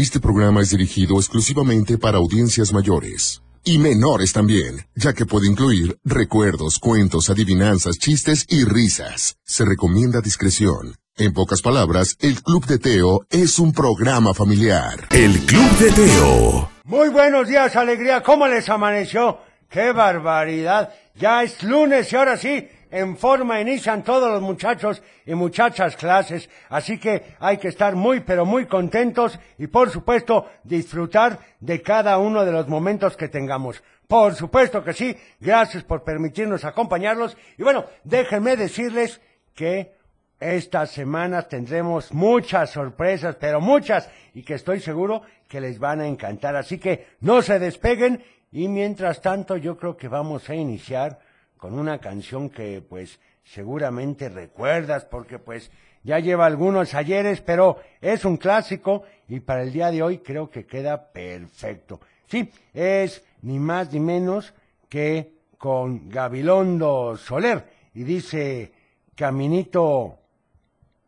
Este programa es dirigido exclusivamente para audiencias mayores. Y menores también, ya que puede incluir recuerdos, cuentos, adivinanzas, chistes y risas. Se recomienda discreción. En pocas palabras, el Club de Teo es un programa familiar. El Club de Teo. Muy buenos días, alegría. ¿Cómo les amaneció? ¡Qué barbaridad! Ya es lunes y ahora sí, en forma inician todos los muchachos y muchachas clases, así que hay que estar muy pero muy contentos y por supuesto disfrutar de cada uno de los momentos que tengamos. Por supuesto que sí, gracias por permitirnos acompañarlos y bueno, déjenme decirles que estas semanas tendremos muchas sorpresas, pero muchas, y que estoy seguro que les van a encantar. Así que no se despeguen y mientras tanto yo creo que vamos a iniciar con una canción que pues seguramente recuerdas porque pues ya lleva algunos ayeres, pero es un clásico y para el día de hoy creo que queda perfecto. Sí, es ni más ni menos que con Gabilondo Soler y dice Caminito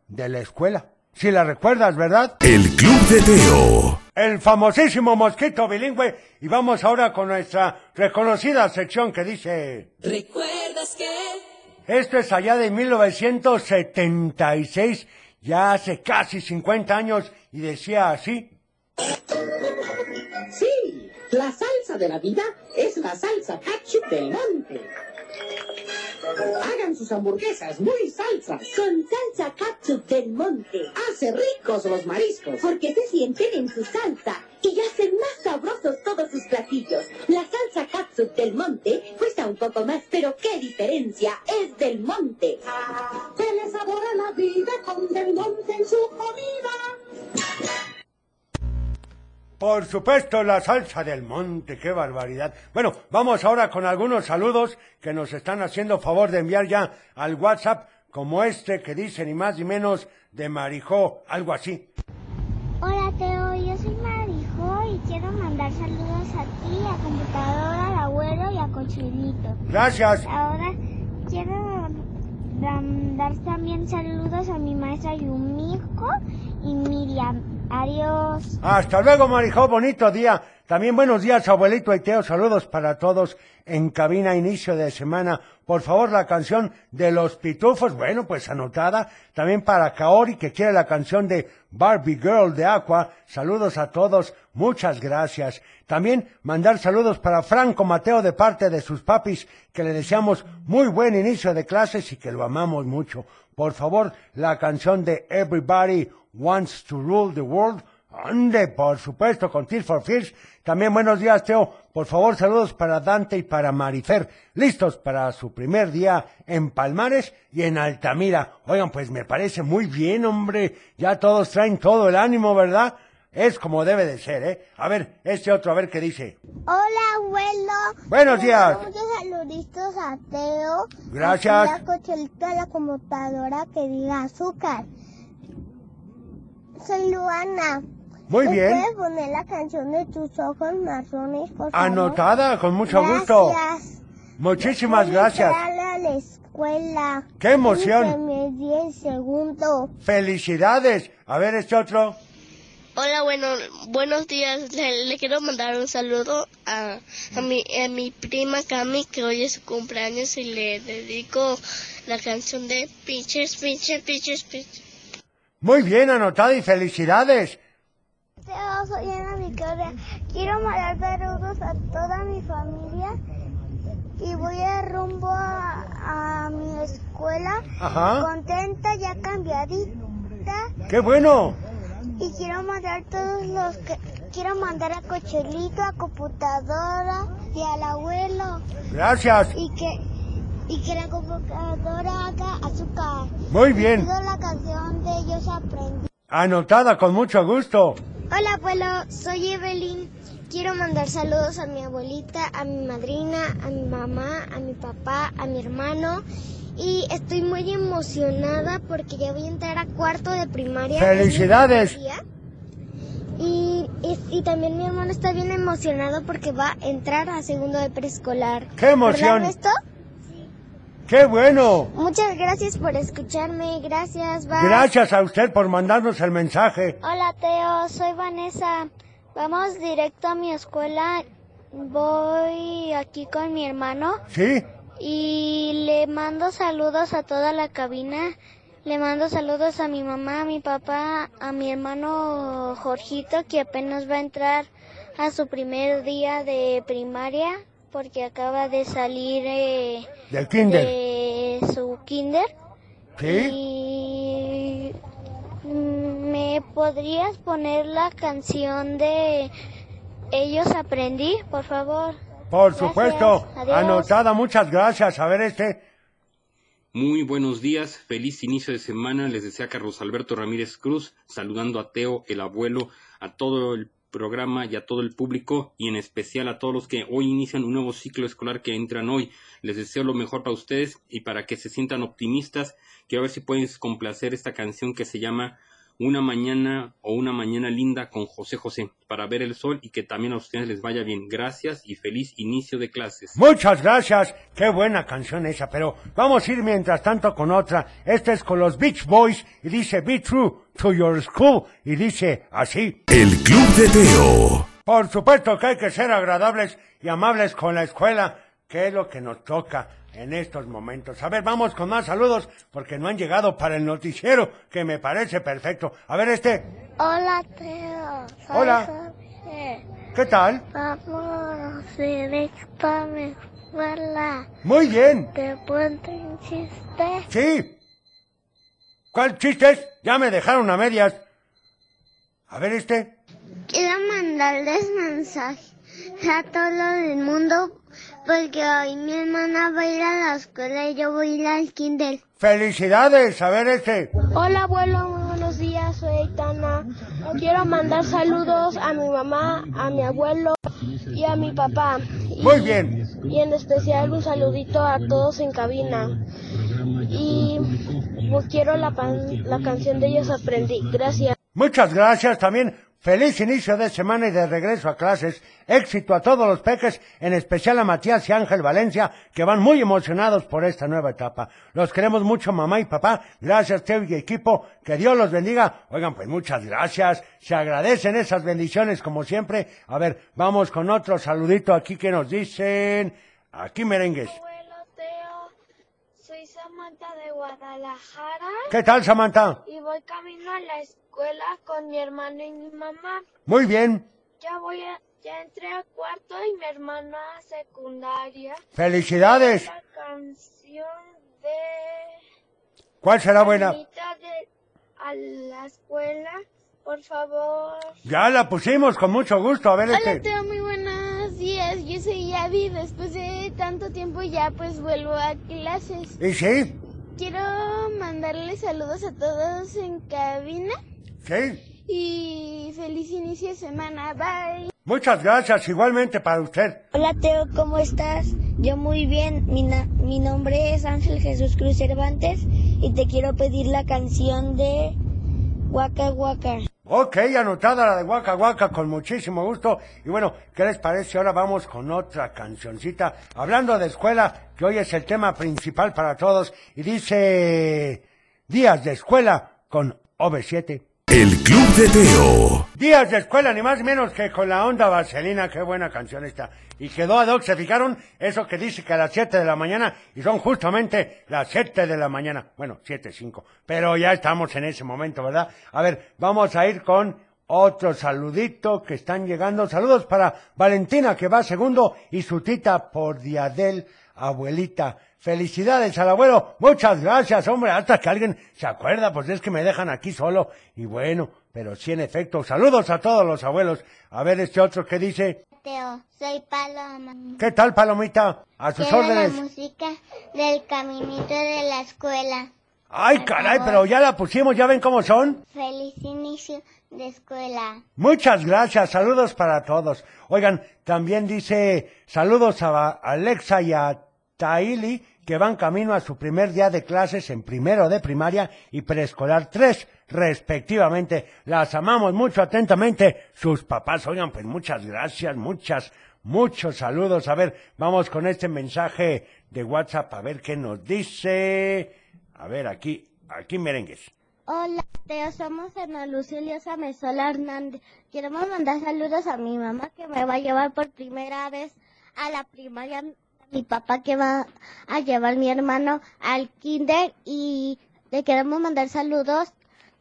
de la escuela. Si la recuerdas, ¿verdad? El Club de Teo. El famosísimo mosquito bilingüe. Y vamos ahora con nuestra reconocida sección que dice... ¿Recuerdas que? Esto es allá de 1976, ya hace casi 50 años, y decía así. Sí, la salsa de la vida es la salsa ketchup del monte. Hagan sus hamburguesas muy salsas. Con salsa ketchup del monte. Hace ricos los mariscos. Porque se sienten en su salsa y hacen más sabrosos todos sus platillos. La salsa ketchup del monte cuesta un poco más, pero qué diferencia es del monte. Se le sabora la vida con del monte en su comida. Por supuesto, la salsa del monte, qué barbaridad. Bueno, vamos ahora con algunos saludos que nos están haciendo favor de enviar ya al WhatsApp, como este que dice ni más ni menos de Marijó, algo así. Hola Teo, yo soy Marijo y quiero mandar saludos a ti, a computadora, al abuelo y a Cochelito. Gracias. Ahora quiero mandar también saludos a mi maestra Yumiko y Miriam. Adiós. Hasta luego, Marijó, bonito día. También buenos días, abuelito y Teo. Saludos para todos en cabina inicio de semana. Por favor, la canción de los pitufos, bueno, pues anotada. También para Kaori, que quiere la canción de Barbie Girl de Aqua. Saludos a todos, muchas gracias. También mandar saludos para Franco Mateo de parte de sus papis, que le deseamos muy buen inicio de clases y que lo amamos mucho. Por favor, la canción de Everybody Wants to Rule the World. Ande, por supuesto, con Tears for Fears. También buenos días, Teo. Por favor, saludos para Dante y para Marifer. Listos para su primer día en Palmares y en Altamira. Oigan, pues me parece muy bien, hombre. Ya todos traen todo el ánimo, ¿verdad? Es como debe de ser, ¿eh? A ver, este otro, a ver qué dice. Hola, abuelo. Buenos días. Muchos saluditos a Teo. Gracias. A la cochelito a la computadora que diga azúcar. Soy Luana. Muy ¿Me bien. puedes poner la canción de tus ojos marrones, por favor? Anotada, con mucho gusto. Gracias. Muchísimas Voy a gracias. a la escuela. ¡Qué emoción! Me dio el segundo. Felicidades. A ver, este otro. Hola, bueno, buenos días. Le, le quiero mandar un saludo a, a, mi, a mi prima Cami, que hoy es su cumpleaños, y le dedico la canción de Pinches, Pinches, Pinches, Pinches. Muy bien, anotada y felicidades. Soy Ana Victoria. Quiero mandar saludos a toda mi familia y voy a rumbo a, a mi escuela. Ajá. Contenta, ya cambiadita. ¡Qué bueno! Y quiero mandar todos los que... Quiero mandar a Cochelito, a computadora y al abuelo. Gracias. Y que... Y que la computadora haga azúcar. Muy bien. Pido la canción de Ellos Aprendí. Anotada con mucho gusto. Hola abuelo, soy Evelyn. Quiero mandar saludos a mi abuelita, a mi madrina, a mi mamá, a mi papá, a mi hermano. Y estoy muy emocionada porque ya voy a entrar a cuarto de primaria. ¡Felicidades! Y, y, y también mi hermano está bien emocionado porque va a entrar a segundo de preescolar. ¡Qué emoción! ¿Verdad, Ernesto? ¡Qué bueno! Muchas gracias por escucharme. Gracias, bye. Gracias a usted por mandarnos el mensaje. Hola, Teo. Soy Vanessa. Vamos directo a mi escuela. Voy aquí con mi hermano ¿Sí? y le mando saludos a toda la cabina. Le mando saludos a mi mamá, a mi papá, a mi hermano Jorgito, que apenas va a entrar a su primer día de primaria porque acaba de salir eh, Del kinder. de su kinder. ¿Sí? Y mm, me podrías poner la canción de Ellos aprendí, por favor. Por Gracias. supuesto. Adiós. Anotada, muchas gracias. A ver este. Muy buenos días, feliz inicio de semana. Les desea Carlos Alberto Ramírez Cruz, saludando a Teo, el abuelo, a todo el programa y a todo el público y en especial a todos los que hoy inician un nuevo ciclo escolar que entran hoy. Les deseo lo mejor para ustedes y para que se sientan optimistas. Quiero ver si pueden complacer esta canción que se llama Una mañana o una mañana linda con José José para ver el sol y que también a ustedes les vaya bien. Gracias y feliz inicio de clases. Muchas gracias. Qué buena canción esa. Pero vamos a ir mientras tanto con otra. Esta es con los Beach Boys y dice Be True to Your School. Y dice así. El Club de Teo. Por supuesto que hay que ser agradables y amables con la escuela, que es lo que nos toca en estos momentos. A ver, vamos con más saludos, porque no han llegado para el noticiero, que me parece perfecto. A ver este, Hola, Teo. Soy Hola. Jorge. ¿qué tal? Vamos directo a mi escuela. Muy bien, ¿Te cuento un chiste? sí. ¿Cuál chistes? Ya me dejaron a medias. A ver este. Quiero mandarles mensaje a todo el mundo porque hoy mi hermana va a ir a la escuela y yo voy a ir al kinder. Felicidades, a ver este. Hola abuelo, muy buenos días, soy Aitana. Quiero mandar saludos a mi mamá, a mi abuelo y a mi papá. Y, Muy bien. y en especial un saludito a todos en cabina. Y pues, quiero la, pan- la canción de ellos aprendí. Gracias. Muchas gracias también. Feliz inicio de semana y de regreso a clases. Éxito a todos los peques, en especial a Matías y Ángel Valencia, que van muy emocionados por esta nueva etapa. Los queremos mucho, mamá y papá. Gracias, Teo y equipo. Que Dios los bendiga. Oigan, pues muchas gracias. Se agradecen esas bendiciones como siempre. A ver, vamos con otro saludito aquí que nos dicen. Aquí merengues. Abuelo Teo, soy Samantha de Guadalajara ¿Qué tal, Samantha? y voy camino a la escuela con mi hermano y mi mamá. Muy bien. Ya voy a, ya entré a cuarto y mi hermano a secundaria. Felicidades. La canción de ¿Cuál será buena? De a la escuela, por favor. Ya la pusimos con mucho gusto. A ver Hola, este. Teo, muy buenos días. Yo soy Yavi. Después de tanto tiempo ya pues vuelvo a clases. ¿Y sí? Quiero mandarle saludos a todos en cabina Sí. y feliz inicio de semana. Bye. Muchas gracias, igualmente para usted. Hola Teo, ¿cómo estás? Yo muy bien. Mi, na- mi nombre es Ángel Jesús Cruz Cervantes y te quiero pedir la canción de Waka Waka. Ok, anotada la de Waka Waka con muchísimo gusto. Y bueno, ¿qué les parece? Ahora vamos con otra cancioncita. Hablando de escuela, que hoy es el tema principal para todos. Y dice Días de escuela con OV7. El Club de Teo. Días de escuela, ni más ni menos que con la onda vaselina, qué buena canción esta. Y quedó ad hoc, ¿se fijaron? Eso que dice que a las 7 de la mañana, y son justamente las 7 de la mañana. Bueno, siete cinco, pero ya estamos en ese momento, ¿verdad? A ver, vamos a ir con otro saludito que están llegando. Saludos para Valentina, que va segundo, y su tita por Diadel, abuelita. Felicidades al abuelo. Muchas gracias, hombre. Hasta que alguien se acuerda, pues es que me dejan aquí solo. Y bueno, pero sí en efecto. Saludos a todos los abuelos. A ver este otro que dice. Teo, soy Paloma. ¿Qué tal, Palomita? A sus Quiero la órdenes. música del caminito de la escuela. Ay, caray, pero ya la pusimos. ¿Ya ven cómo son? Feliz inicio de escuela. Muchas gracias, saludos para todos. Oigan, también dice saludos a Alexa y a Taili que van camino a su primer día de clases en primero de primaria y preescolar 3, respectivamente. Las amamos mucho atentamente sus papás. Oigan, pues muchas gracias, muchas, Muchos saludos. A ver, vamos con este mensaje de WhatsApp a ver qué nos dice. A ver, aquí, aquí merengues. Hola, Teo, somos Ana Lucía Samesola Hernández. Queremos mandar saludos a mi mamá que me va a llevar por primera vez a la primaria, a mi papá que va a llevar a mi hermano al kinder y le queremos mandar saludos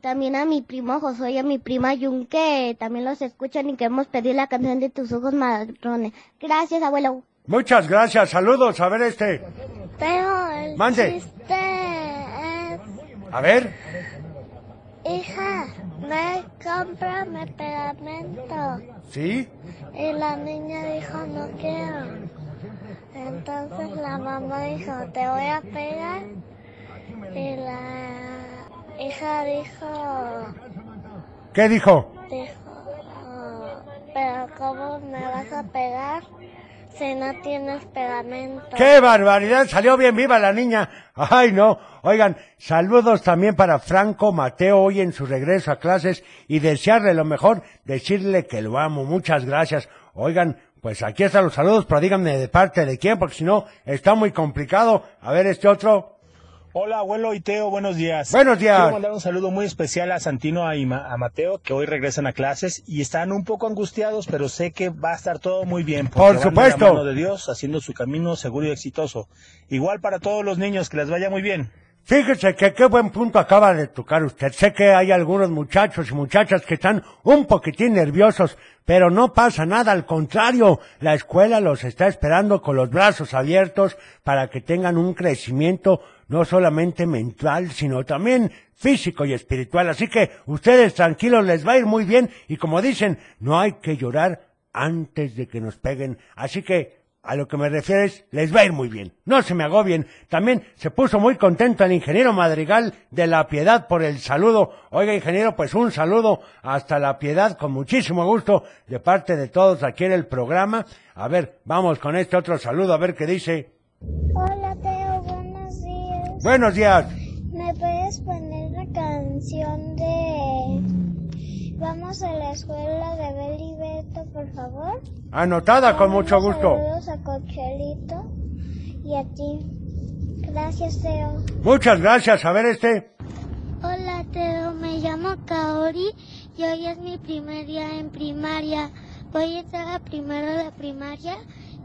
también a mi primo Josué y a mi prima Yun que también los escuchan y queremos pedir la canción de tus ojos marrones. Gracias, abuelo. Muchas gracias, saludos. A ver este. El Mande. chiste es... A ver. Hija, me compra mi pegamento. ¿Sí? Y la niña dijo, no quiero. Entonces la mamá dijo, te voy a pegar. Y la hija dijo, ¿Qué dijo? dijo, "Ah, pero ¿cómo me vas a pegar si no tienes pegamento? ¡Qué barbaridad! Salió bien viva la niña. Ay, no. Oigan, saludos también para Franco Mateo hoy en su regreso a clases y desearle lo mejor, decirle que lo amo. Muchas gracias. Oigan, pues aquí están los saludos, pero díganme de parte de quién, porque si no, está muy complicado. A ver este otro. Hola, abuelo y Teo, buenos días. Buenos días. Quiero mandar un saludo muy especial a Santino y a Mateo, que hoy regresan a clases y están un poco angustiados, pero sé que va a estar todo muy bien. Por van de la supuesto. mano de Dios, haciendo su camino seguro y exitoso. Igual para todos los niños, que les vaya muy bien. Fíjese que qué buen punto acaba de tocar usted. Sé que hay algunos muchachos y muchachas que están un poquitín nerviosos, pero no pasa nada, al contrario, la escuela los está esperando con los brazos abiertos para que tengan un crecimiento no solamente mental, sino también físico y espiritual. Así que ustedes tranquilos, les va a ir muy bien y como dicen, no hay que llorar antes de que nos peguen. Así que a lo que me refiero es, les va a ir muy bien. No se me agobien. También se puso muy contento el ingeniero Madrigal de La Piedad por el saludo. Oiga, ingeniero, pues un saludo hasta La Piedad con muchísimo gusto de parte de todos aquí en el programa. A ver, vamos con este otro saludo a ver qué dice. Buenos días. ¿Me puedes poner la canción de Vamos a la escuela de Beli Beto, por favor? Anotada con mucho gusto. Saludos a Cochelito y a ti. Gracias, Teo. Muchas gracias. A ver este. Hola, Teo. Me llamo Kaori y hoy es mi primer día en primaria. Voy a entrar a primero de primaria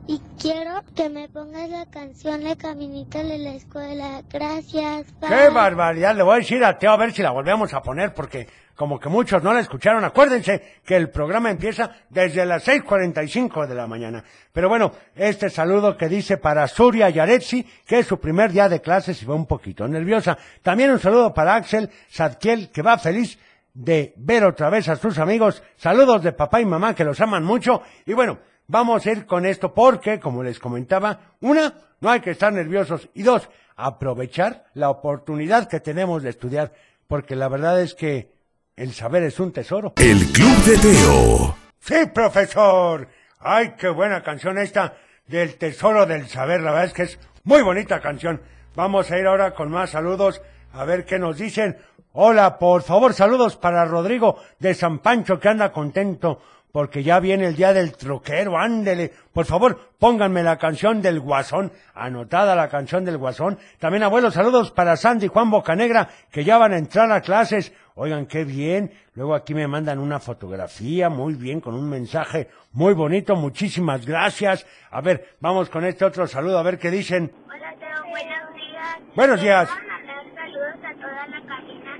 y quiero que me pongas la canción de Caminito de la escuela. Gracias. ¡Qué bye. barbaridad! Le voy a decir a Teo a ver si la volvemos a poner porque como que muchos no la escucharon. Acuérdense que el programa empieza desde las 6.45 de la mañana. Pero bueno, este saludo que dice para Suria Yaretsi, que es su primer día de clases y va un poquito nerviosa. También un saludo para Axel Sadkiel, que va feliz de ver otra vez a sus amigos. Saludos de papá y mamá que los aman mucho. Y bueno, vamos a ir con esto porque, como les comentaba, una, no hay que estar nerviosos y dos, aprovechar la oportunidad que tenemos de estudiar, porque la verdad es que el saber es un tesoro. El Club de Teo. Sí, profesor. Ay, qué buena canción esta del Tesoro del Saber. La verdad es que es muy bonita canción. Vamos a ir ahora con más saludos a ver qué nos dicen. Hola, por favor, saludos para Rodrigo de San Pancho que anda contento porque ya viene el día del troquero. Ándele, por favor, pónganme la canción del Guasón. Anotada la canción del Guasón. También, abuelos, saludos para Sandy y Juan Bocanegra que ya van a entrar a clases. Oigan, qué bien. Luego aquí me mandan una fotografía, muy bien, con un mensaje muy bonito. Muchísimas gracias. A ver, vamos con este otro saludo, a ver qué dicen. Hola, Teo. Buenos días. Buenos días. Quiero mandar saludos a toda la cabina,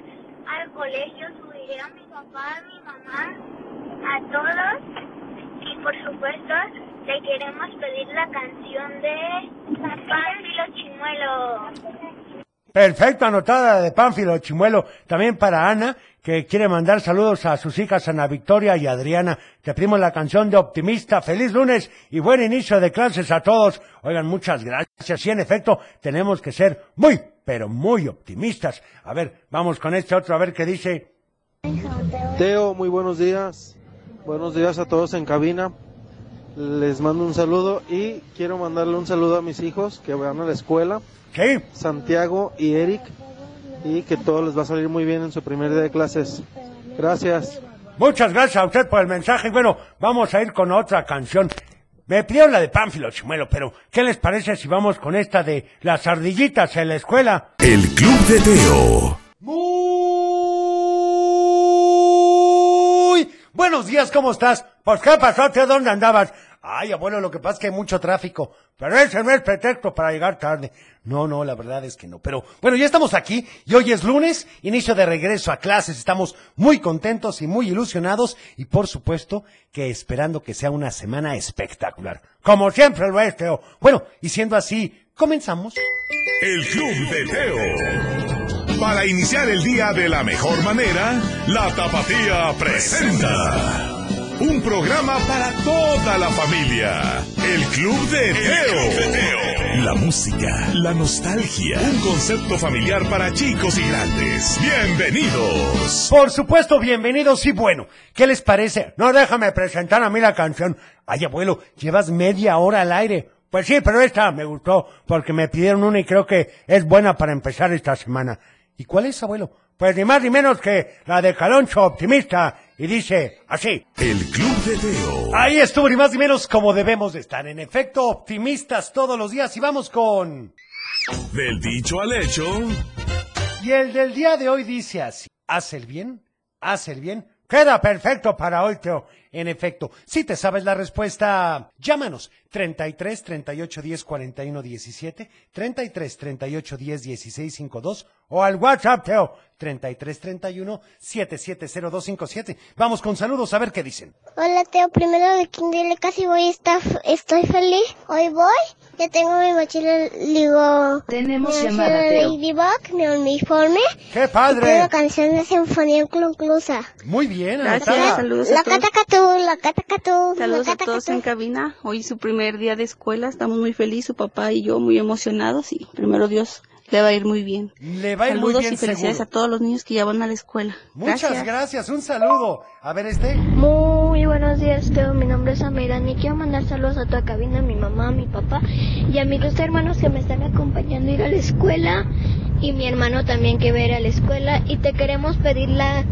al colegio, subiré a mi papá, a mi mamá, a todos. Y por supuesto, le queremos pedir la canción de Pánfilo Chimuelo. Perfecto, anotada de Pánfilo Chimuelo. También para Ana, que quiere mandar saludos a sus hijas Ana Victoria y Adriana. Te pedimos la canción de Optimista. Feliz lunes y buen inicio de clases a todos. Oigan, muchas gracias. Y en efecto, tenemos que ser muy, pero muy optimistas. A ver, vamos con este otro, a ver qué dice. Teo, muy buenos días. Buenos días a todos en cabina. Les mando un saludo y quiero mandarle un saludo a mis hijos que van a la escuela. Sí. Santiago y Eric. Y que todo les va a salir muy bien en su primer día de clases. Gracias. Muchas gracias a usted por el mensaje. Bueno, vamos a ir con otra canción. Me pidieron la de Pánfilo Chimuelo, pero ¿qué les parece si vamos con esta de las ardillitas en la escuela? El Club de Teo. Muy buenos días, ¿cómo estás? Pues ¿qué pasó, Teo? ¿Dónde andabas? Ay, abuelo, lo que pasa es que hay mucho tráfico, pero ese no es pretexto para llegar tarde. No, no, la verdad es que no. Pero bueno, ya estamos aquí y hoy es lunes, inicio de regreso a clases. Estamos muy contentos y muy ilusionados y por supuesto que esperando que sea una semana espectacular. Como siempre lo es. Bueno, y siendo así, comenzamos. El Club de Teo. Para iniciar el día de la mejor manera, la Tapatía presenta. Un programa para toda la familia. El Club de Teo. La música, la nostalgia. Un concepto familiar para chicos y grandes. Bienvenidos. Por supuesto, bienvenidos y bueno, ¿qué les parece? No, déjame presentar a mí la canción. Ay, abuelo, llevas media hora al aire. Pues sí, pero esta me gustó porque me pidieron una y creo que es buena para empezar esta semana. ¿Y cuál es, abuelo? Pues ni más ni menos que la de Caloncho Optimista. Y dice así. El Club de Teo. Ahí estuvo, ni más ni menos como debemos de estar. En efecto, optimistas todos los días. Y vamos con... Del dicho al hecho. Y el del día de hoy dice así. Haz el bien, haz el bien. Queda perfecto para hoy, Teo. En efecto, si te sabes la respuesta, llámanos 33 38 10 41 17, 33 38 10 16 52 o al WhatsApp, Teo, 33 31 770257. Vamos con saludos a ver qué dicen. Hola Teo, primero de Kindle casi voy estar, estoy feliz. Hoy voy, ya tengo mi mochila, digo... Tenemos mi llamada, Teo. Ladybug, mi uniforme. ¡Qué Y padre! tengo canción de Sinfonía Inconclusa. Muy bien, Gracias, saludos La la Saludos a todos en cabina. Hoy es su primer día de escuela. Estamos muy felices, su papá y yo muy emocionados y primero Dios le va a ir muy bien. Le va a ir muy Saludos bien y felicidades seguro. a todos los niños que ya van a la escuela. Muchas gracias. un saludo. A ver este. Muy buenos días, Teo. Mi nombre es Amirani. Quiero mandar saludos a toda cabina, a mi mamá, a mi papá y a mis dos hermanos que me están acompañando a ir a la escuela y mi hermano también que va a ir a la escuela. Y te queremos pedir la,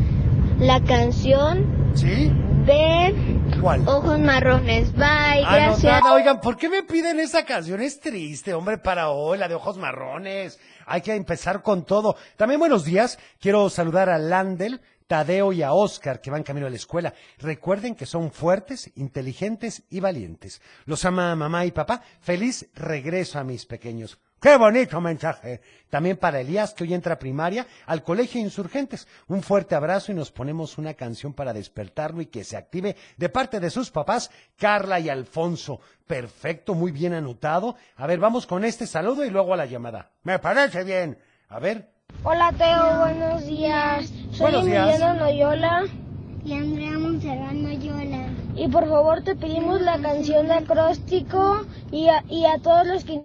la canción ¿Sí? De ¿Cuál? Ojos Marrones. Bye, gracias. Anotada. Oigan, ¿por qué me piden esa canción? Es triste, hombre, para hoy, la de ojos marrones. Hay que empezar con todo. También buenos días. Quiero saludar a Landel, Tadeo y a Oscar que van camino a la escuela. Recuerden que son fuertes, inteligentes y valientes. Los ama mamá y papá. Feliz regreso a mis pequeños. ¡Qué bonito mensaje! También para Elías, que hoy entra a primaria, al Colegio Insurgentes. Un fuerte abrazo y nos ponemos una canción para despertarlo y que se active de parte de sus papás, Carla y Alfonso. Perfecto, muy bien anotado. A ver, vamos con este saludo y luego a la llamada. Me parece bien. A ver. Hola Teo, buenos días. Soy Buenos días. Loyola Y Andrea Monserrat Noyola. Y por favor te pedimos la canción de acróstico y a, y a todos los que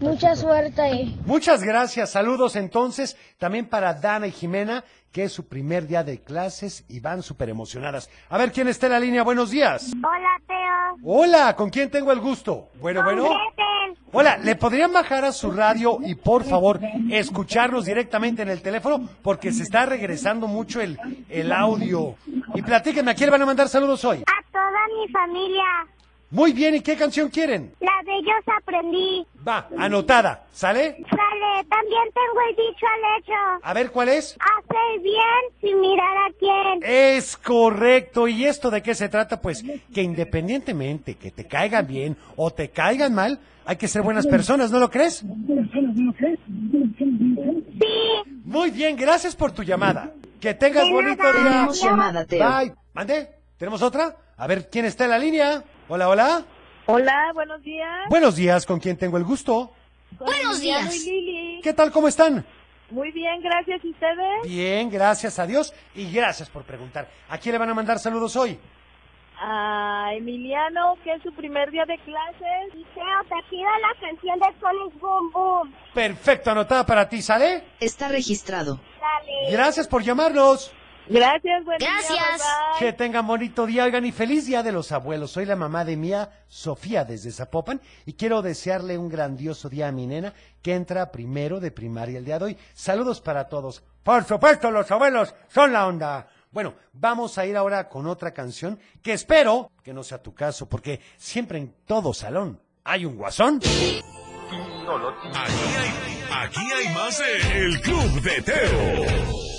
mucha suerte. Muchas gracias. Saludos entonces también para Dana y Jimena, que es su primer día de clases y van súper emocionadas. A ver quién está en la línea. Buenos días. Hola, Teo. Hola, ¿con quién tengo el gusto? Bueno, bueno. Gretel. Hola, ¿le podrían bajar a su radio y por favor escucharnos directamente en el teléfono? Porque se está regresando mucho el, el audio. Y platíquenme, ¿a quién le van a mandar saludos hoy? A mi familia. Muy bien, ¿y qué canción quieren? La de ellos aprendí. Va, anotada, ¿sale? Sale, también tengo el dicho al hecho. A ver, ¿cuál es? Hacer bien sin mirar a quién. Es correcto. ¿Y esto de qué se trata? Pues que independientemente que te caigan bien o te caigan mal, hay que ser buenas personas, ¿no lo crees? Sí. Muy bien, gracias por tu llamada. Que tengas De bonito nada. día. Tenemos llamada, Teo. Bye. ¿Mande? ¿Tenemos otra? A ver, ¿quién está en la línea? Hola, hola. Hola, buenos días. Buenos días, ¿con quién tengo el gusto? Buenos días. Soy Lili. ¿Qué tal, cómo están? Muy bien, gracias. ¿Y ustedes? Bien, gracias a Dios y gracias por preguntar. ¿A quién le van a mandar saludos hoy? A Emiliano, que es su primer día de clases. Y Teo, te pido la canción de Sonic Boom Boom. Perfecto, anotada para ti, ¿sale? Está registrado. Dale. Gracias por llamarnos. Gracias, buen Gracias. día. bye, bye. Que tengan bonito día, oigan, y feliz día de los abuelos. Soy la mamá de Mía Sofía desde Zapopan y quiero desearle un grandioso día a mi nena que entra primero de primaria el día de hoy. Saludos para todos. Por supuesto, los abuelos son la onda. Bueno, vamos a ir ahora con otra canción que espero que no sea tu caso, porque siempre en todo salón hay un guasón. Aquí hay, aquí hay más de El Club de Teo.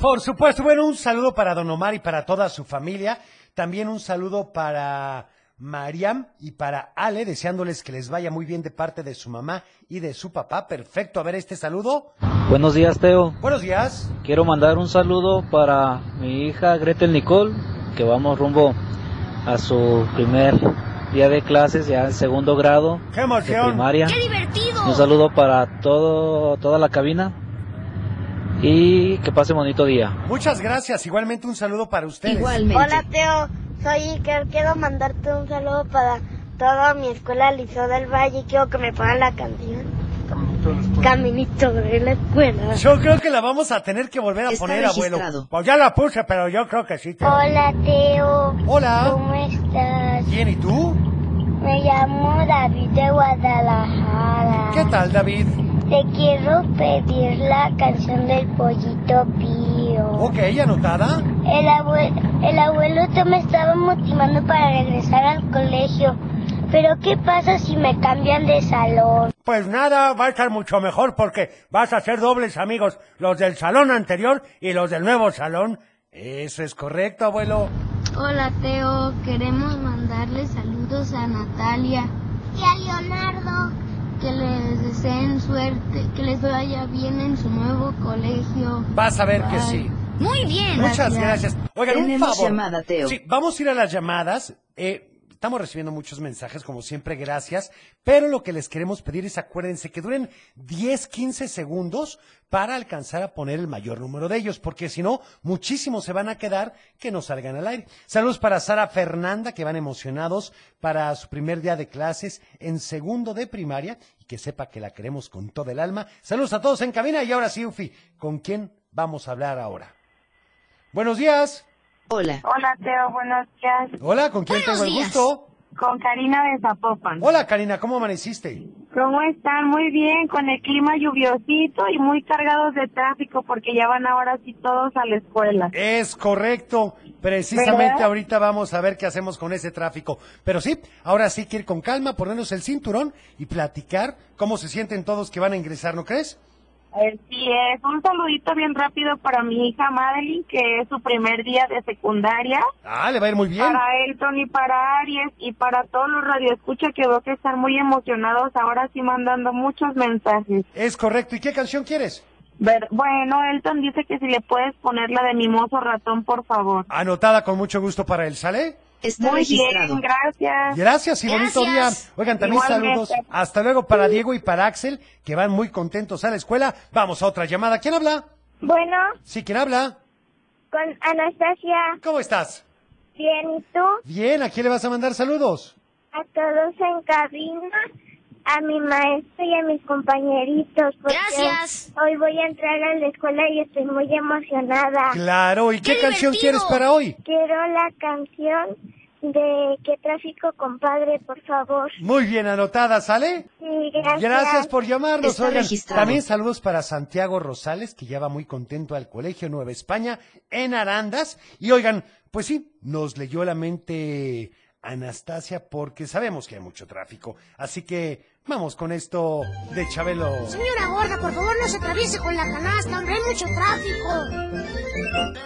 Por supuesto, bueno, un saludo para Don Omar y para toda su familia. También un saludo para Mariam y para Ale, deseándoles que les vaya muy bien de parte de su mamá y de su papá. Perfecto, a ver este saludo. Buenos días, Teo. Buenos días. Quiero mandar un saludo para mi hija Gretel Nicole, que vamos rumbo a su primer día de clases, ya en segundo grado ¡Qué de emoción! primaria. ¡Qué divertido! Un saludo para todo, toda la cabina y que pase bonito día. Muchas gracias. Igualmente un saludo para ustedes. Hola Teo, soy Iker. Quiero mandarte un saludo para toda mi escuela Liceo del Valle. Quiero que me pongan la canción. Caminito de la escuela. Yo creo que la vamos a tener que volver a Está poner, abuelo. registrado. Pues ya la puse, pero yo creo que sí. Teo. Hola Teo. Hola. ¿Cómo estás? Bien, ¿y tú? Me llamo David de Guadalajara. ¿Qué tal, David? Te quiero pedir la canción del pollito pío. Ok, anotada. El, abue- el abuelo te me estaba motivando para regresar al colegio. Pero ¿qué pasa si me cambian de salón? Pues nada, va a estar mucho mejor porque vas a ser dobles amigos, los del salón anterior y los del nuevo salón. Eso es correcto, abuelo. Hola Teo, queremos mandarle saludos a Natalia Y a Leonardo. Que les deseen suerte, que les vaya bien en su nuevo colegio. Vas a ver que Bye. sí. Muy bien. Muchas gracias. Oigan, un Tenemos favor. llamada, Teo. Sí, vamos a ir a las llamadas. Eh, estamos recibiendo muchos mensajes, como siempre, gracias. Pero lo que les queremos pedir es acuérdense que duren 10, 15 segundos para alcanzar a poner el mayor número de ellos, porque si no, muchísimos se van a quedar que no salgan al aire. Saludos para Sara Fernanda, que van emocionados para su primer día de clases en segundo de primaria y que sepa que la queremos con todo el alma. Saludos a todos en cabina y ahora sí, Ufi, ¿con quién vamos a hablar ahora? Buenos días. Hola. Hola, Teo, buenos días. Hola, ¿con quién tengo el gusto? Con Karina de Zapopan. Hola, Karina, ¿cómo amaneciste? ¿Cómo están? Muy bien, con el clima lluviosito y muy cargados de tráfico porque ya van ahora sí todos a la escuela. Es correcto. Precisamente ¿Verdad? ahorita vamos a ver qué hacemos con ese tráfico. Pero sí, ahora sí que ir con calma, ponernos el cinturón y platicar cómo se sienten todos que van a ingresar, ¿no crees? Así es. Un saludito bien rápido para mi hija Madeline, que es su primer día de secundaria. Ah, le va a ir muy bien. Para Elton y para Aries y para todos los radioescuchas que veo que están muy emocionados ahora sí mandando muchos mensajes. Es correcto. ¿Y qué canción quieres? Ver- bueno, Elton dice que si le puedes poner la de Mimoso Ratón, por favor. Anotada con mucho gusto para él, ¿sale? Está Muy registrado. bien, gracias. Gracias y bonito día. Oigan, también Igualmente. saludos. Hasta luego para Diego y para Axel, que van muy contentos a la escuela. Vamos a otra llamada. ¿Quién habla? Bueno, Sí, ¿quién habla? con Anastasia. ¿Cómo estás? Bien, ¿y tú? Bien, ¿a quién le vas a mandar saludos? A todos en cabina, a mi maestro y a mis compañeritos. porque Gracias. Hoy voy a entrar a la escuela y estoy muy emocionada. Claro, ¿y qué, ¡Qué canción quieres para hoy? Quiero la canción de ¿Qué tráfico, compadre, por favor? Muy bien anotada, ¿sale? Sí, gracias. Gracias por llamarnos. Oigan, también saludos para Santiago Rosales, que ya va muy contento al Colegio Nueva España en Arandas. Y oigan, pues sí, nos leyó la mente Anastasia porque sabemos que hay mucho tráfico. Así que vamos con esto de Chabelo. Señora gorda, por favor, no se atraviese con la canasta, hombre, hay mucho tráfico.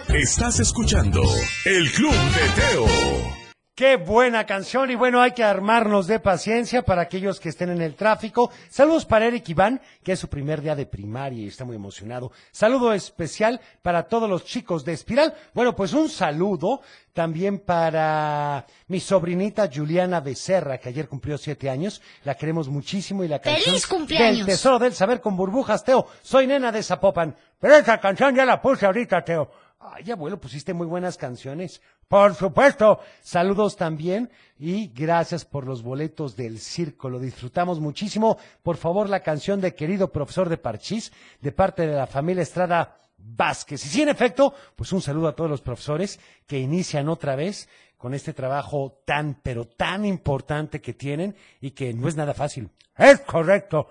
Estás escuchando El Club de Teo. Qué buena canción y bueno, hay que armarnos de paciencia para aquellos que estén en el tráfico. Saludos para Eric Iván, que es su primer día de primaria y está muy emocionado. Saludo especial para todos los chicos de Espiral. Bueno, pues un saludo también para mi sobrinita Juliana Becerra, que ayer cumplió siete años. La queremos muchísimo y la canción ¡Feliz cumpleaños! del Tesoro del Saber con burbujas, Teo. Soy nena de Zapopan. Pero esa canción ya la puse ahorita, Teo. Ay, abuelo, pusiste muy buenas canciones. Por supuesto. Saludos también y gracias por los boletos del circo. Lo disfrutamos muchísimo. Por favor, la canción de querido profesor de Parchís, de parte de la familia Estrada Vázquez. Y sí, en efecto, pues un saludo a todos los profesores que inician otra vez con este trabajo tan, pero tan importante que tienen y que no es nada fácil. Es correcto.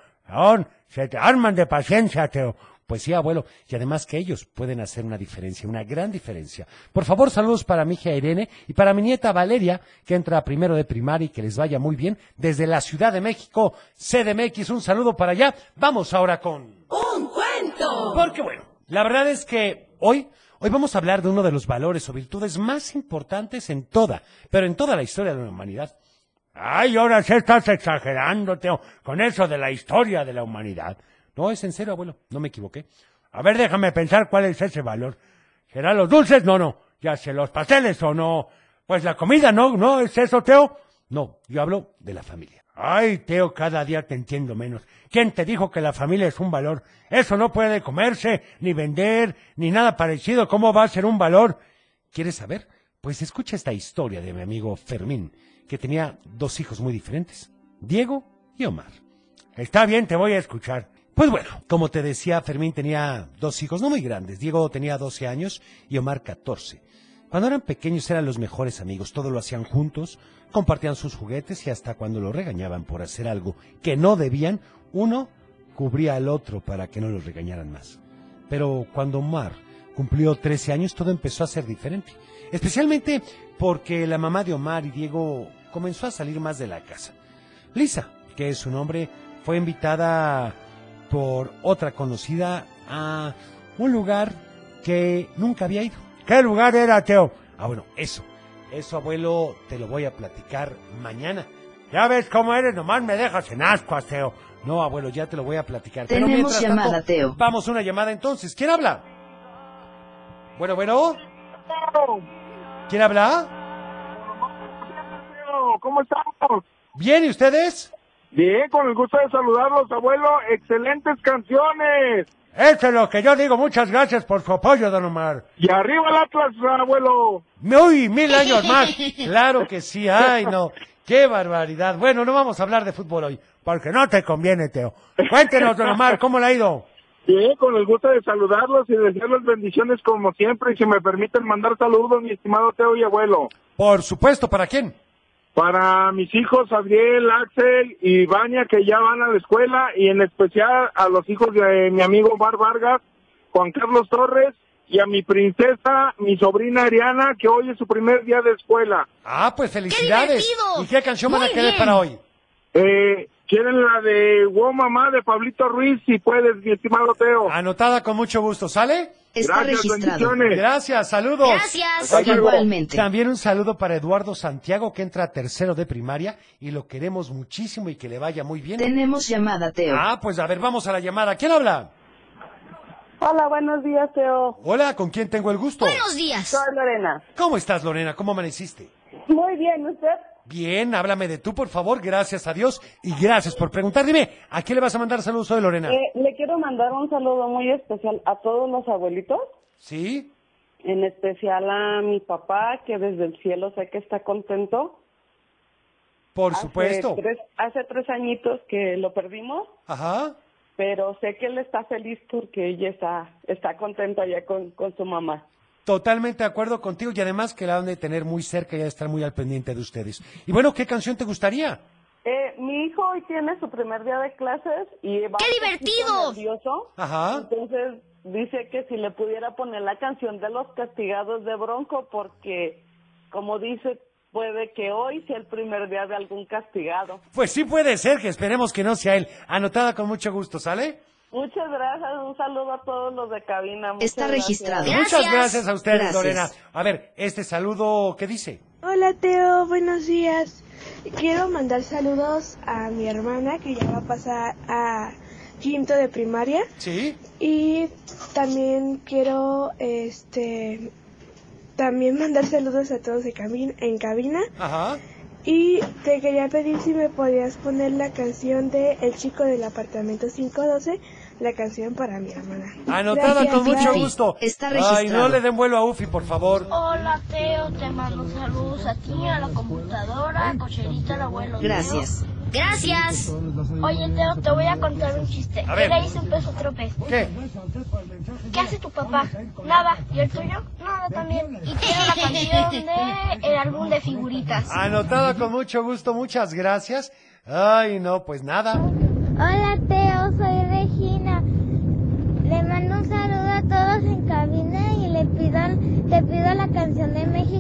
Se te arman de paciencia, Teo Pues sí, abuelo, y además que ellos pueden hacer una diferencia, una gran diferencia. Por favor, saludos para mi hija Irene y para mi nieta Valeria, que entra a primero de primaria y que les vaya muy bien desde la Ciudad de México, CDMX, un saludo para allá. Vamos ahora con... ¡Un cuento! Porque bueno, la verdad es que hoy, hoy vamos a hablar de uno de los valores o virtudes más importantes en toda, pero en toda la historia de la humanidad. Ay, ahora sí estás exagerando, Teo, con eso de la historia de la humanidad. No, es en abuelo, no me equivoqué. A ver, déjame pensar cuál es ese valor. ¿Será los dulces? No, no. Ya sé, los pasteles o no. Pues la comida, no, no, ¿es eso, Teo? No, yo hablo de la familia. Ay, Teo, cada día te entiendo menos. ¿Quién te dijo que la familia es un valor? Eso no puede comerse, ni vender, ni nada parecido. ¿Cómo va a ser un valor? ¿Quieres saber? Pues escucha esta historia de mi amigo Fermín, que tenía dos hijos muy diferentes, Diego y Omar. Está bien, te voy a escuchar. Pues bueno, como te decía, Fermín tenía dos hijos no muy grandes. Diego tenía 12 años y Omar 14. Cuando eran pequeños eran los mejores amigos, todo lo hacían juntos, compartían sus juguetes y hasta cuando lo regañaban por hacer algo que no debían, uno cubría al otro para que no los regañaran más. Pero cuando Omar cumplió 13 años todo empezó a ser diferente, especialmente porque la mamá de Omar y Diego comenzó a salir más de la casa. Lisa, que es su nombre, fue invitada por otra conocida a un lugar que nunca había ido. ¿Qué lugar era, Teo? Ah, bueno, eso. Eso, abuelo, te lo voy a platicar mañana. Ya ves cómo eres, nomás me dejas en ascuas, Teo. No, abuelo, ya te lo voy a platicar. Pero Tenemos mientras tanto, llamada, Teo. Vamos a una llamada entonces. ¿Quién habla? Bueno, bueno. ¿Quién habla? ¿Cómo estamos? Bien, ¿y ustedes? Bien, con el gusto de saludarlos, abuelo. Excelentes canciones. Eso es lo que yo digo. Muchas gracias por su apoyo, don Omar. Y arriba el Atlas, abuelo. Uy, mil años más. Claro que sí. Ay, no. Qué barbaridad. Bueno, no vamos a hablar de fútbol hoy, porque no te conviene, Teo. Cuéntenos, don Omar, ¿cómo le ha ido? Bien, con el gusto de saludarlos y desearles bendiciones como siempre. Y si me permiten mandar saludos, mi estimado Teo y abuelo. Por supuesto, ¿para quién? Para mis hijos, Adriel, Axel y Vania, que ya van a la escuela. Y en especial a los hijos de mi amigo Bar Vargas, Juan Carlos Torres. Y a mi princesa, mi sobrina Ariana, que hoy es su primer día de escuela. Ah, pues felicidades. ¿Y qué canción van a querer para hoy? Eh, ¿Quieren la de Wow Mamá de Pablito Ruiz? Si puedes, mi estimado Teo. Anotada con mucho gusto, ¿sale? Está Gracias, registrado. Gracias, saludos. Gracias. Igualmente. También un saludo para Eduardo Santiago, que entra a tercero de primaria y lo queremos muchísimo y que le vaya muy bien. Tenemos llamada, Teo. Ah, pues a ver, vamos a la llamada. ¿Quién habla? Hola, buenos días, Teo. Hola, ¿con quién tengo el gusto? días. Soy Lorena. ¿Cómo estás, Lorena? ¿Cómo amaneciste? Muy bien, ¿usted? Bien, háblame de tú, por favor. Gracias a Dios y gracias por preguntar. Dime, ¿a quién le vas a mandar saludos hoy, Lorena? Eh, le quiero mandar un saludo muy especial a todos los abuelitos, ¿Sí? en especial a mi papá, que desde el cielo sé que está contento. Por Hace supuesto. tres- hace tres añitos que lo perdimos, Ajá. pero sé que él está feliz porque ella está, está contenta ya con, con su mamá. Totalmente de acuerdo contigo y además que la han de tener muy cerca y de estar muy al pendiente de ustedes. Y bueno, ¿qué canción te gustaría? Eh, mi hijo hoy tiene su primer día de clases y va ¡Qué divertido! nervioso. Ajá. Entonces dice que si le pudiera poner la canción de los castigados de Bronco porque, como dice, puede que hoy sea el primer día de algún castigado. Pues sí puede ser, que esperemos que no sea él. Anotada con mucho gusto, ¿sale? Muchas gracias, un saludo a todos los de cabina. muchas Está gracias. registrado. Muchas gracias a ustedes, Gracias. Lorena. A ver, este saludo, ¿qué dice? Hola Teo, buenos días. Quiero mandar saludos a mi hermana que ya va a pasar a quinto de primaria ¿Sí? y también quiero este también mandar saludos a todos de camin- en cabina Ajá. y te quería pedir si me podías poner la canción de El chico del apartamento 512, la canción para mi hermana. Anotada Gracias. con mucho Ufi, gusto. está Ay, registrado. no le den vuelo a Ufi, por favor. Hola Teo, te mando saludos a ti, a la computadora, a Cocherita, al abuelo. Teo. Gracias. Gracias. Oye Teo, te voy a contar un chiste. A ver. Le hice un peso otro pez. ¿Qué? ¿Qué hace tu papá? Nada. ¿Y el tuyo? Nada también. Y quiero la canción de el álbum de figuritas. Anotada con mucho gusto, muchas gracias. Ay, no, pues nada. Hola Teo, soy Regina. Le mando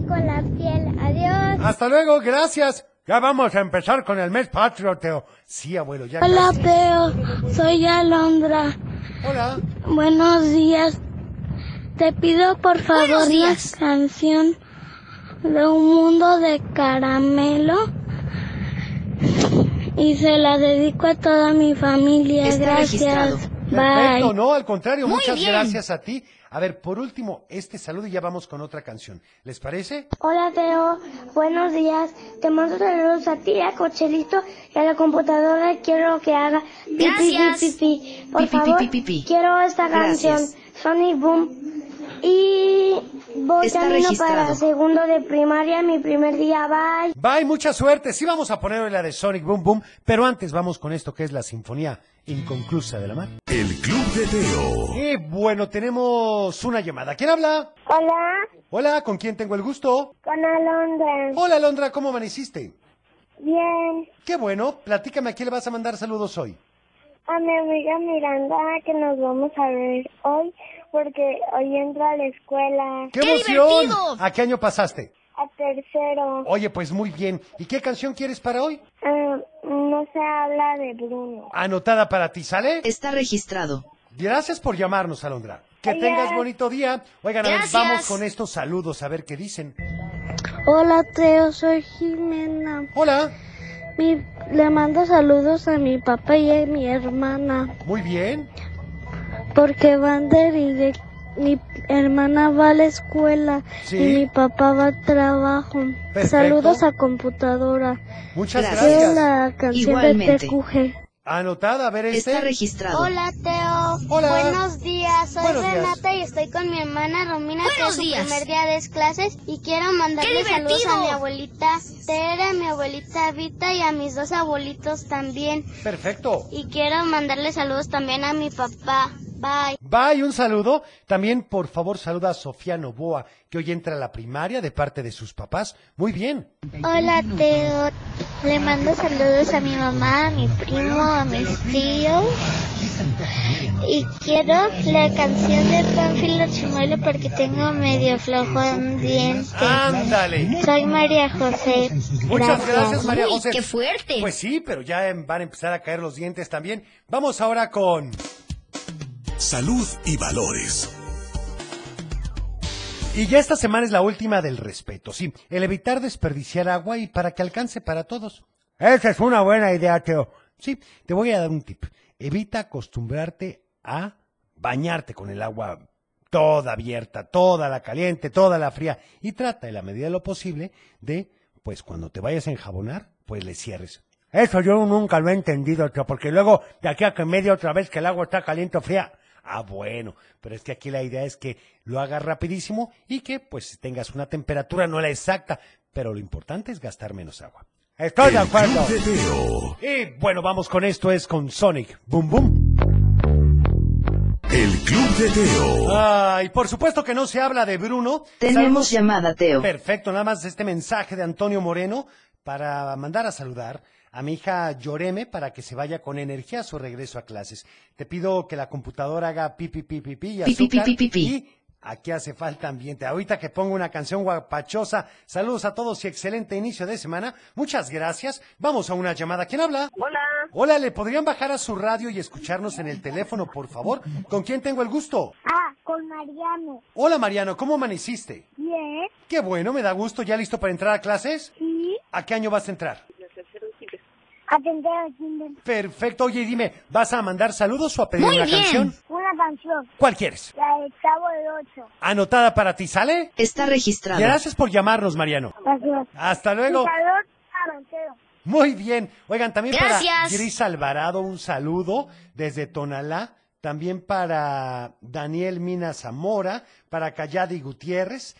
con la piel. Adiós. Hasta luego, gracias. Ya vamos a empezar con el mes patrio, Teo. Sí, abuelo, ya. Hola, casi. Teo. Soy Alondra. Hola. Buenos días. Te pido por favor la canción de un mundo de caramelo. Y se la dedico a toda mi familia. Está Gracias. registrado. Perfecto, Bye. no, al contrario, Muy muchas bien. gracias a ti. A ver, por último, este saludo y ya vamos con otra canción. ¿Les parece? Hola Teo, buenos días. Te mando saludos a ti, a Cochelito y a la computadora. Quiero que haga pi, pi, pi, Gracias. pi, pi. Por Pi, pi, pi, favor, pi, pi, pi. quiero esta Gracias. canción, Sonic Boom. Y voy Está camino registrado. para segundo de primaria, mi primer día. Bye. Bye, mucha suerte. Sí vamos a poner la de Sonic Boom Boom, pero antes vamos con esto que es la Sinfonía Inconclusa de la Mar. El Club de Teo. Y bueno, tenemos una llamada. ¿Quién habla? Hola, Hola, ¿con quién tengo el gusto? con Alondra. Hola, Londra, ¿cómo amaneciste? Bien, Qué bueno, platícame a quién le vas a mandar saludos hoy. a mi amiga Miranda que nos vamos a ver hoy porque hoy entra a la escuela ¡Qué, ¡Qué emoción! divertido! ¿A qué año pasaste? A tercero. Oye, pues muy bien. ¿Y qué canción quieres para hoy? Ah, no se habla de Bruno. Anotada para ti, ¿sale? Está registrado. Gracias por llamarnos, Alondra. Que Adiós. tengas bonito día. Oigan, a ver, vamos con estos saludos a ver qué dicen. Hola Teo, soy Jimena. Hola, Mi- le mando saludos a mi papá y a mi hermana muy bien. porque van de mi hermana va a la escuela Sí. y mi papá va al trabajo. Perfecto. Saludos a computadora. Muchas Gracias. Gracias. la canción Igualmente. de TQG. Anotada, a ver este. Está registrado. Hola Teo, Hola. buenos días, soy Buenos días. Renata y estoy con mi hermana Romina que Buenos es su días. primer día de clases y quiero mandarle ¡Qué saludos divertido! a mi abuelita Tere, a mi abuelita Vita y a mis dos abuelitos también. Perfecto. Y quiero mandarle saludos también a mi papá. Bye. Bye, un saludo. También, por favor, saluda a Sofía Novoa, que hoy entra a la primaria de parte de sus papás. Muy bien. Hola Teo, le mando saludos a mi mamá, a mi primo, a mis tíos. Y quiero la canción de Panfilo Chimuelo porque tengo medio flojo en diente. Ándale. Soy María José. Muchas gracias, María Uy, José. qué fuerte. Pues sí, pero ya van a empezar a caer los dientes también. Vamos ahora con... Salud y valores. Y ya esta semana es la última del respeto, sí. El evitar desperdiciar agua y para que alcance para todos. Esa es una buena idea, Teo. Sí, te voy a dar un tip. Evita acostumbrarte a bañarte con el agua toda abierta, toda la caliente, toda la fría. Y trata, en la medida de lo posible, de, pues cuando te vayas a enjabonar, pues le cierres. Eso yo nunca lo he entendido, Teo, porque luego de aquí a que media otra vez que el agua está caliente o fría. Ah, bueno, pero es que aquí la idea es que lo hagas rapidísimo y que pues tengas una temperatura, no la exacta, pero lo importante es gastar menos agua. Estoy de acuerdo. Club de Teo. Y bueno, vamos con esto, es con Sonic. Boom, boom. El Club de Teo. Ay, por supuesto que no se habla de Bruno. Tenemos llamada, Teo. Perfecto, nada más este mensaje de Antonio Moreno para mandar a saludar a mi hija Lloreme para que se vaya con energía a su regreso a clases. Te pido que la computadora haga pi pi pi pi pi y Pi, pi, pi, azúcar pi, pi, pi. y aquí hace falta ambiente. Ahorita que pongo una canción guapachosa. Saludos a todos y excelente inicio de semana. Muchas gracias. Vamos a una llamada. ¿Quién habla? Hola, Hola, ¿le podrían bajar a su radio y escucharnos en el teléfono, por favor? ¿Con quién tengo el gusto? Ah, con Mariano. Hola, Mariano, ¿cómo amaneciste? Bien. Qué bueno, me da gusto. ¿Ya listo para entrar a clases? Sí. ¿A qué año vas a entrar? Atender al kinder. Perfecto. Oye, dime, ¿vas a mandar saludos o a pedir Muy una bien. canción? Una canción. ¿Cuál quieres? La de Chavo del Ocho. Anotada para ti, ¿sale? Está registrado. Gracias por llamarnos, Mariano. Gracias. Hasta luego. Muy bien. Oigan, también para. Gris Alvarado, un saludo desde Tonalá. También para Daniel Mina Zamora, para Cayadi Gutiérrez,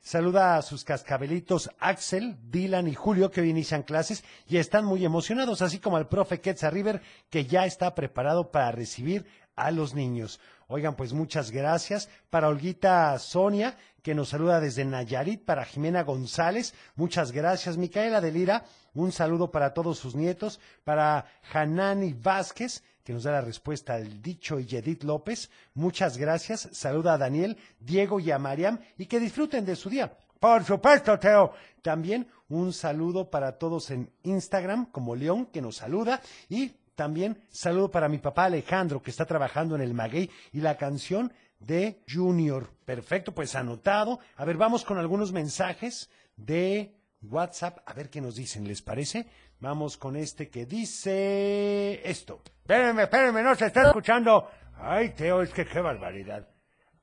saluda a sus cascabelitos Axel, Dylan y Julio, que hoy inician clases y están muy emocionados, así como al profe Quetzal River, que ya está preparado para recibir a los niños. Oigan, pues muchas gracias. Para Olguita Sonia, que nos saluda desde Nayarit, para Jimena González, muchas gracias. Micaela de Lira, un saludo para todos sus nietos. Para Hanani Vázquez, que nos da la respuesta al dicho, y Edith López, muchas gracias. Saluda a Daniel, Diego y a Mariam, y que disfruten de su día. Por supuesto, Teo. También un saludo para todos en Instagram, como León, que nos saluda. Y también saludo para mi papá Alejandro, que está trabajando en el Maguey. Y la canción de Junior. Perfecto, pues anotado. A ver, vamos con algunos mensajes de WhatsApp. A ver qué nos dicen, ¿les parece? Vamos con este que dice esto. Espérenme, espérenme, no se está escuchando. Ay, Teo, es que qué barbaridad.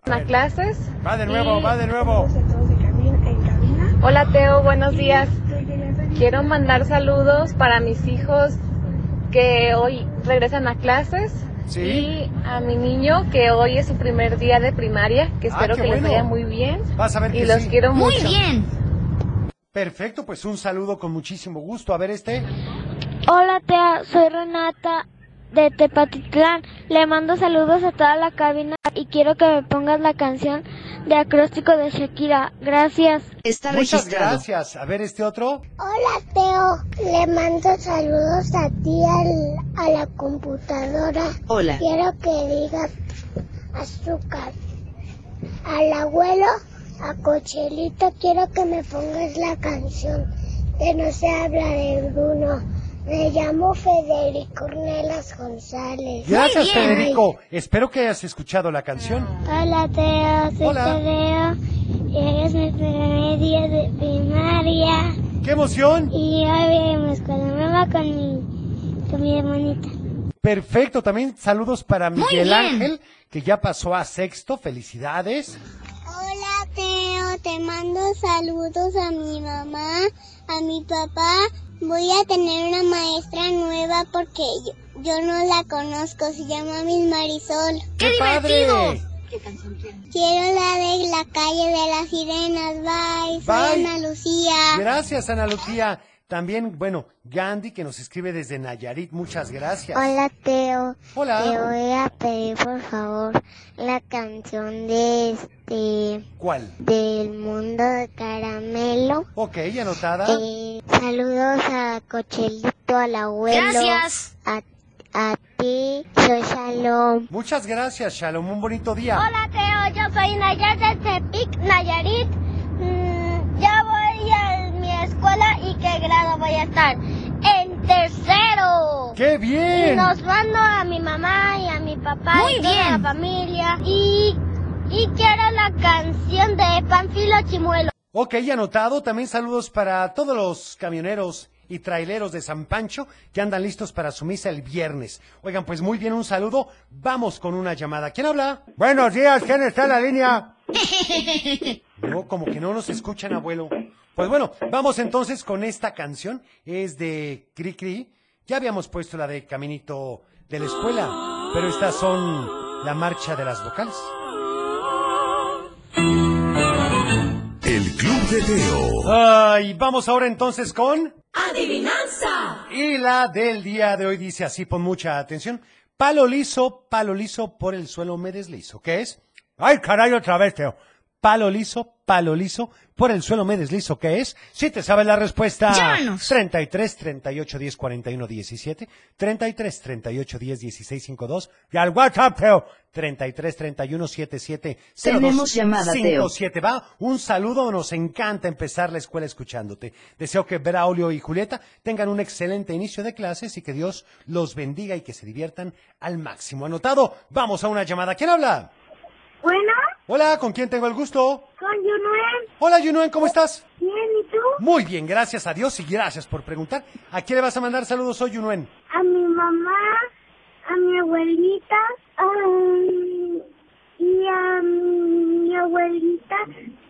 ¿A clases? Va de nuevo, Y- va de nuevo. Hola Teo, buenos días. Quiero mandar saludos para mis hijos que hoy regresan a clases. Sí. Y a mi niño que hoy es su primer día de primaria, que Ah, espero que les bueno. vaya muy bien. Vas a ver y que los sí. quiero mucho. Perfecto, pues un saludo con muchísimo gusto. A ver este. Hola, Tea, soy Renata de Tepatitlán. Le mando saludos a toda la cabina y quiero que me pongas la canción de acróstico de Shakira. Gracias. Muchas gracias. A ver este otro. Hola, Teo. Le mando saludos a ti a la computadora. Hola. Quiero que digas azúcar. Al abuelo, a Cochelito, quiero que me pongas la canción de No se habla de Bruno. Me llamo Federico Ornelas González. Gracias. Federico. Espero que hayas escuchado la canción. Hola, Teo. Soy Hola. Tadeo. Y es mi primer día de primaria. ¡Qué emoción! Y hoy voy a mi escuela nueva con mi, con mi hermanita. Perfecto. También saludos para Miguel. Ángel, que ya pasó a sexto. Felicidades. Mando saludos a mi mamá, a mi papá. Voy a tener una maestra nueva porque yo, yo no la conozco. Se llama Miss Marisol. ¡Qué divertido! Quiero la de la calle de las sirenas. Bye. Soy Bye. Ana Lucía. Gracias, Ana Lucía. También, bueno, Gandhi, que nos escribe desde Nayarit. Muchas gracias. Hola Teo. Hola. Te voy a pedir por favor la canción de este ¿Cuál? del mundo de caramelo. Ok, anotada. Eh, saludos a Cochelito, al abuelo. Gracias. A, a ti, soy Shalom. Muchas gracias, Shalom. Un bonito día. Hola Teo, yo soy Nayar de Tepic, Nayarit. Mm, ya voy a mi escuela y qué grado voy a estar. En tercero. ¡Qué bien! Y nos mando a mi mamá y a mi papá Muy y toda bien. la familia. Y, y quiero la canción de Panfilo Chimuelo. Ok, anotado. También saludos para todos los camioneros y traileros de San Pancho que andan listos para su misa el viernes. Oigan, pues muy bien, un saludo. Vamos con una llamada. ¿Quién habla? Buenos días, ¿quién está en la línea? No, como que no nos escuchan, abuelo. Pues bueno, vamos entonces con esta canción. Es de Cri Cri. Ya habíamos puesto la de Caminito de la Escuela, pero estas son la marcha de las vocales. El Club de Teo. Ay, vamos ahora entonces con... ¡Adivinanza! Y la del día de hoy dice así, pon mucha atención. Palo liso, palo liso, por el suelo me deslizo. ¿Qué es? Ay, caray, otra vez, Teo. Palo liso, palo liso, por el suelo me deslizo. ¿Qué es? Si te sabes la respuesta. Llámanos. 33 38 10 41 17, 33 38 10 16 52 y al WhatsApp, Teo. 33 31 77 02 Tenemos llamada, Teo. 57. Va, un saludo, nos encanta empezar la escuela escuchándote. Deseo que Braulio y Julieta tengan un excelente inicio de clases y que Dios los bendiga y que se diviertan al máximo. Anotado, vamos a una llamada. ¿Quién habla? Bueno, Hola, ¿con quién tengo el gusto? con Yunuen. Hola, Yunuen, ¿cómo estás? Bien, ¿y tú? Muy bien, gracias a Dios y gracias por preguntar. ¿A quién le vas a mandar saludos hoy, Yunuen? A mi mamá, a mi abuelita, am, y a mi abuelita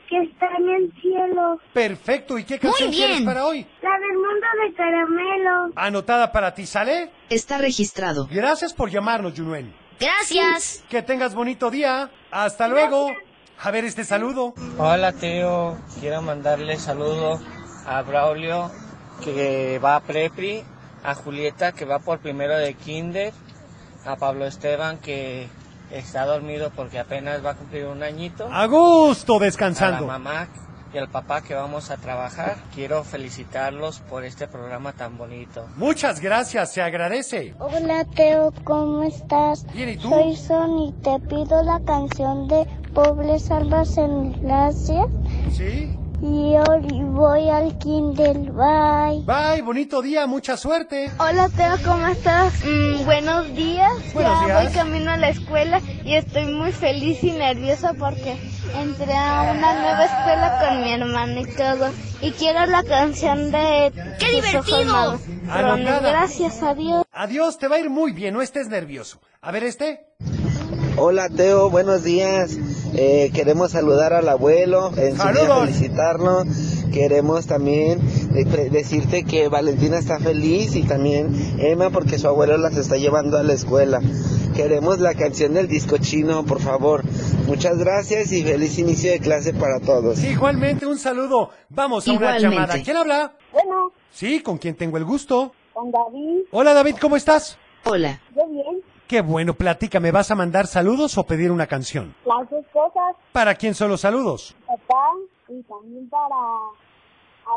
que está en el cielo. Perfecto, ¿y qué canción quieres bien. para hoy? La del mundo de caramelo. Anotada para ti, ¿sale? Está registrado. Gracias por llamarnos, Yunuen. Gracias. Que tengas bonito día. Hasta luego. A ver este saludo. Hola Teo, quiero mandarle saludo a Braulio que va a Prepri, a Julieta que va por primero de Kinder, a Pablo Esteban que está dormido porque apenas va a cumplir un añito, A gusto a la descansando. mamá y al papá que vamos a trabajar. Quiero felicitarlos por este programa tan bonito. Muchas gracias, se agradece. Hola Teo, ¿cómo estás? Bien, ¿y tú? Soy Sony, te pido la canción de Pobre Salvas en Gracia. ¿Sí? Y hoy voy al kinder. Bye. Bye, bonito día, mucha suerte. Hola Teo, ¿cómo estás? Mm, buenos días. Buenos ya días. voy camino a la escuela y estoy muy feliz y nerviosa porque entré a una nueva escuela con mi hermano y todo. Y quiero la canción de ¡Qué Tus ojos divertido! magros. Anotada. Gracias a Dios. Adiós, te va a ir muy bien, no estés nervioso. A ver este. Hola Teo, buenos días. Eh, queremos saludar al abuelo, en su día Saludos. felicitarlo. Queremos también eh, decirte que Valentina está feliz y también Emma porque su abuelo las está llevando a la escuela. Queremos la canción del disco chino, por favor. Muchas gracias y feliz inicio de clase para todos. Igualmente, un saludo. Vamos a Igualmente. una llamada. ¿Quién habla? Bueno, Sí, con quien tengo el gusto. con David, Hola David, ¿cómo estás? Hola. yo bien, Qué bueno, platícame, ¿vas a mandar saludos o pedir una canción? las dos cosas, ¿Para quién son los saludos? papá y también para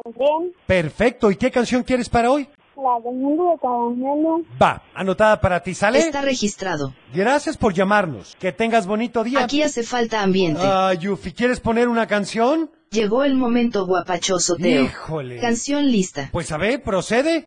Andrén, Perfecto, ¿y qué canción quieres para hoy? la del mundo de caramelo. Va, anotada para ti, ¿sale? Está registrado. Gracias por llamarnos. Que tengas bonito día. Aquí hace falta ambiente. Ah, Yufi, ¿quieres poner una canción? Llegó el momento guapachoso, Teo. Híjole. Canción lista. Pues a ver, procede.